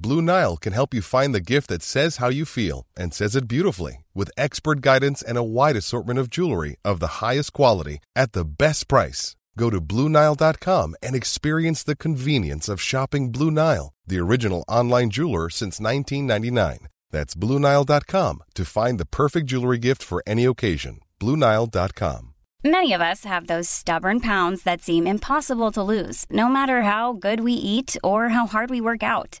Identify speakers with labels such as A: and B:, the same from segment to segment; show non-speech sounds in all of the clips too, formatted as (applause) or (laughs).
A: Blue Nile can help you find the gift that says how you feel and says it beautifully with expert guidance and a wide assortment of jewelry of the highest quality at the best price. Go to BlueNile.com and experience the convenience of shopping Blue Nile, the original online jeweler since 1999. That's BlueNile.com to find the perfect jewelry gift for any occasion. BlueNile.com.
B: Many of us have those stubborn pounds that seem impossible to lose, no matter how good we eat or how hard we work out.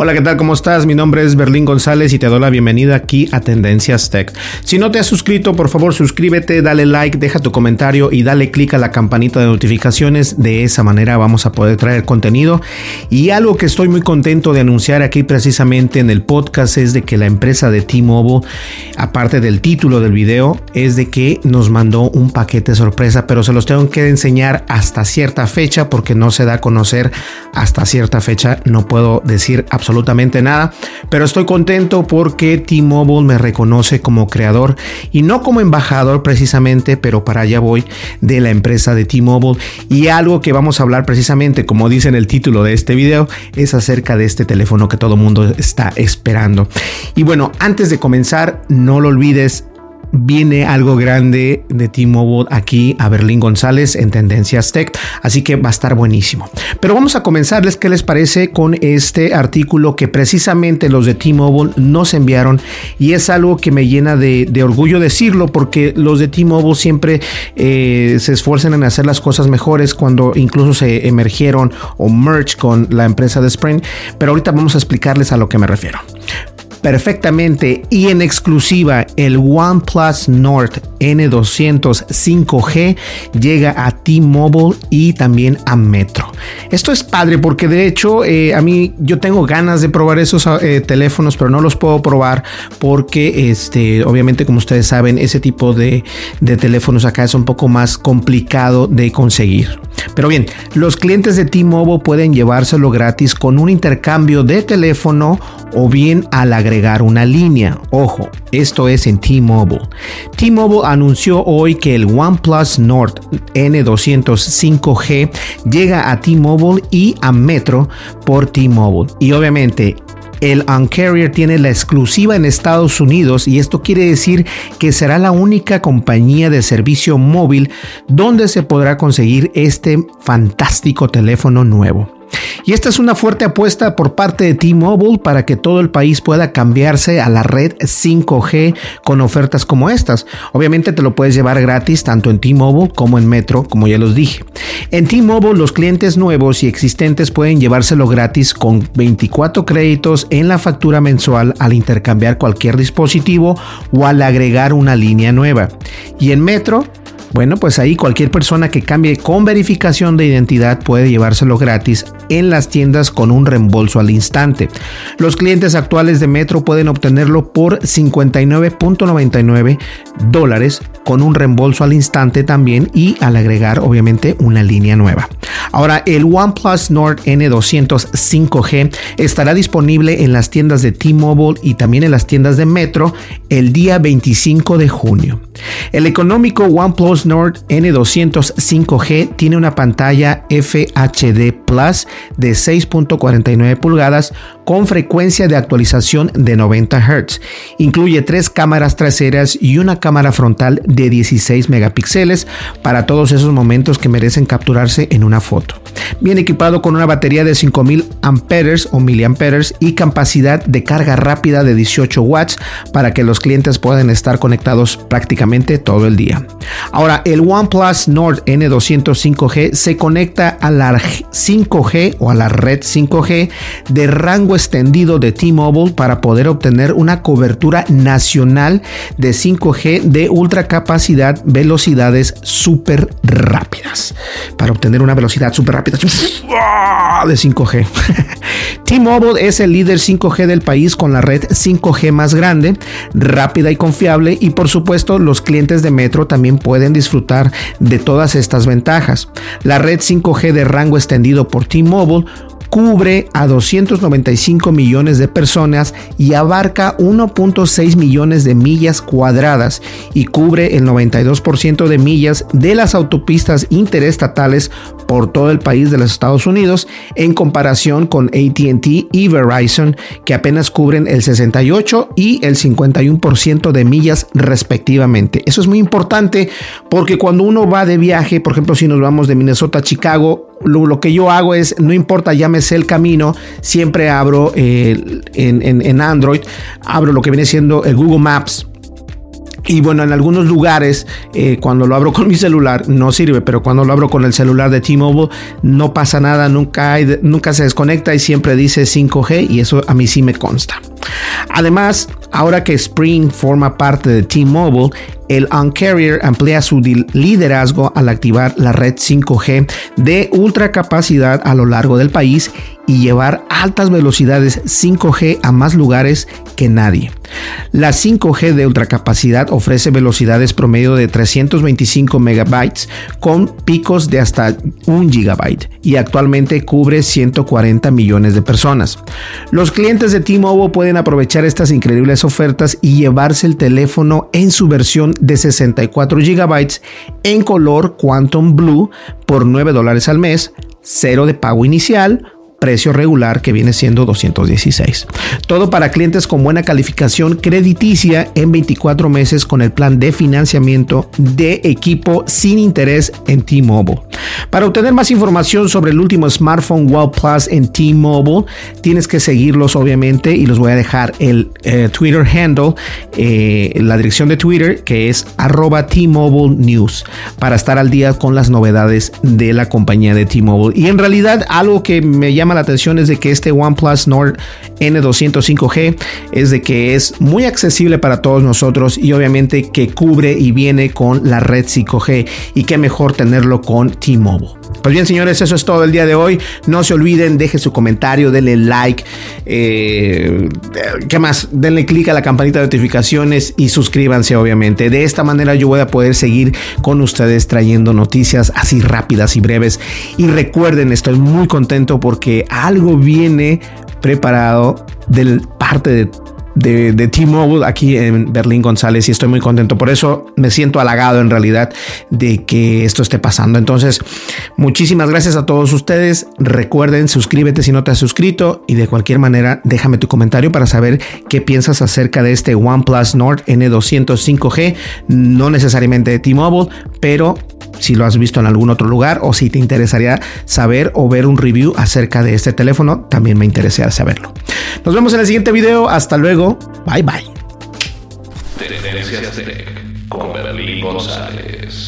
C: Hola, ¿qué tal? ¿Cómo estás? Mi nombre es Berlín González y te doy la bienvenida aquí a Tendencias Tech. Si no te has suscrito, por favor suscríbete, dale like, deja tu comentario y dale click a la campanita de notificaciones. De esa manera vamos a poder traer contenido. Y algo que estoy muy contento de anunciar aquí precisamente en el podcast es de que la empresa de T-Mobile, aparte del título del video, es de que nos mandó un paquete sorpresa, pero se los tengo que enseñar hasta cierta fecha porque no se da a conocer hasta cierta fecha. No puedo decir absolutamente absolutamente nada, pero estoy contento porque T-Mobile me reconoce como creador y no como embajador precisamente, pero para allá voy de la empresa de T-Mobile y algo que vamos a hablar precisamente, como dice en el título de este video, es acerca de este teléfono que todo mundo está esperando. Y bueno, antes de comenzar, no lo olvides, viene algo grande de T-Mobile aquí a Berlín González en Tendencias Tech, así que va a estar buenísimo. Pero vamos a comenzarles, ¿qué les parece con este artículo que precisamente los de T-Mobile nos enviaron? Y es algo que me llena de, orgullo decirlo porque los de T-Mobile siempre eh, se esfuerzan en hacer las cosas mejores cuando incluso se emergieron o merge con la empresa de Sprint, pero ahorita vamos a explicarles a lo que me refiero perfectamente y en exclusiva el OnePlus Nord N200 5G llega a T-Mobile y también a Metro. Esto es padre porque de hecho eh, a mí yo tengo ganas de probar esos eh, teléfonos pero no los puedo probar porque este obviamente como ustedes saben ese tipo de, de teléfonos acá es un poco más complicado de conseguir. Pero bien, los clientes de T-Mobile pueden llevárselo gratis con un intercambio de teléfono o bien al agregar una línea. Ojo, esto es en T-Mobile. T-Mobile anunció hoy que el OnePlus Nord N200 5G llega a T-Mobile y a Metro por T-Mobile. Y obviamente el Uncarrier tiene la exclusiva en Estados Unidos y esto quiere decir que será la única compañía de servicio móvil donde se podrá conseguir este fantástico teléfono nuevo. Y esta es una fuerte apuesta por parte de T-Mobile para que todo el país pueda cambiarse a la red 5G con ofertas como estas. Obviamente te lo puedes llevar gratis tanto en T-Mobile como en Metro, como ya los dije. En T-Mobile los clientes nuevos y existentes pueden llevárselo gratis con 24 créditos en la factura mensual al intercambiar cualquier dispositivo o al agregar una línea nueva. Y en Metro bueno, pues ahí cualquier persona que cambie con verificación de identidad puede llevárselo gratis en las tiendas con un reembolso al instante. Los clientes actuales de Metro pueden obtenerlo por 59.99 dólares con un reembolso al instante también y al agregar obviamente una línea nueva. Ahora el OnePlus Nord N200 5G estará disponible en las tiendas de T-Mobile y también en las tiendas de Metro el día 25 de junio. El económico OnePlus Nord N200 5G tiene una pantalla FHD Plus de 6.49 pulgadas con frecuencia de actualización de 90 Hz. Incluye tres cámaras traseras y una cámara frontal de 16 megapíxeles para todos esos momentos que merecen capturarse en una foto. Viene equipado con una batería de 5000 amperes o miliamperes y capacidad de carga rápida de 18 watts para que los clientes puedan estar conectados prácticamente todo el día. Ahora, el OnePlus Nord N205G se conecta a la 5G o a la red 5G de rango extendido de T-Mobile para poder obtener una cobertura nacional de 5G de ultra capacidad, velocidades súper rápidas. Para obtener una velocidad súper rápida de 5G. (laughs) T-Mobile es el líder 5G del país con la red 5G más grande, rápida y confiable y por supuesto los clientes de Metro también pueden disfrutar de todas estas ventajas. La red 5G de rango extendido por T-Mobile cubre a 295 millones de personas y abarca 1.6 millones de millas cuadradas y cubre el 92% de millas de las autopistas interestatales por todo el país de los Estados Unidos en comparación con ATT y Verizon que apenas cubren el 68 y el 51% de millas respectivamente. Eso es muy importante porque cuando uno va de viaje, por ejemplo si nos vamos de Minnesota a Chicago, lo, que yo hago es, no importa, llámese el camino, siempre abro eh, en, Android, abro lo que viene siendo el Google Maps. Y bueno, en algunos lugares, eh, cuando lo abro (laughs) con mi celular, no sirve, pero cuando lo abro con el celular de T-Mobile, no pasa nada, nunca, nunca se desconecta y siempre dice 5G y eso a mí sí me consta. Además, ahora que Spring forma parte de T-Mobile, el Uncarrier amplía su liderazgo al activar la red 5G de ultra capacidad a lo largo del país y llevar altas velocidades 5G a más lugares que nadie. La 5G de ultracapacidad ofrece velocidades promedio de 325 megabytes con picos de hasta 1 gigabyte y actualmente cubre 140 millones de personas. Los clientes de T-Mobile pueden aprovechar estas increíbles ofertas y llevarse el teléfono en su versión de 64 gigabytes en color Quantum Blue por 9 dólares al mes, cero de pago inicial precio regular que viene siendo 216. Todo para clientes con buena calificación crediticia en 24 meses con el plan de financiamiento de equipo sin interés en T-Mobile. Para obtener más información sobre el último smartphone Wow Plus en T-Mobile, tienes que seguirlos obviamente y los voy a dejar el eh, Twitter handle, eh, la dirección de Twitter que es arroba T-Mobile News para estar al día con las novedades de la compañía de T-Mobile. Y en realidad algo que me llama la atención es de que este OnePlus Nord N205G es de que es muy accesible para todos nosotros y obviamente que cubre y viene con la red 5G y qué mejor tenerlo con T-Mobile. Pues bien, señores, eso es todo el día de hoy. No se olviden, dejen su comentario, denle like. Eh, ¿Qué más? Denle click a la campanita de notificaciones y suscríbanse, obviamente. De esta manera yo voy a poder seguir con ustedes trayendo noticias así rápidas y breves. Y recuerden, estoy muy contento porque algo viene preparado del parte de de, de T-Mobile aquí en Berlín González y estoy muy contento. Por eso me siento halagado en realidad de que esto esté pasando. Entonces, muchísimas gracias a todos ustedes. Recuerden, suscríbete si no te has suscrito y de cualquier manera déjame tu comentario para saber qué piensas acerca de este OnePlus Nord N205G. No necesariamente de T-Mobile, pero si lo has visto en algún otro lugar o si te interesaría saber o ver un review acerca de este teléfono, también me interesaría saberlo. Nos vemos en el siguiente video. Hasta luego. Bye bye. con González.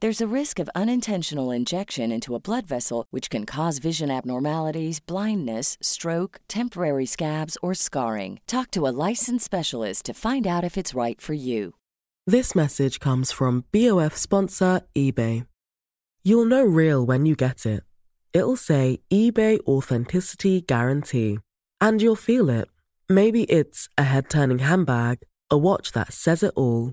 D: There's a risk of unintentional injection into a blood vessel, which can cause vision abnormalities, blindness, stroke, temporary scabs, or scarring. Talk to a licensed specialist to find out if it's right for you.
E: This message comes from BOF sponsor eBay. You'll know real when you get it. It'll say eBay Authenticity Guarantee. And you'll feel it. Maybe it's a head turning handbag, a watch that says it all,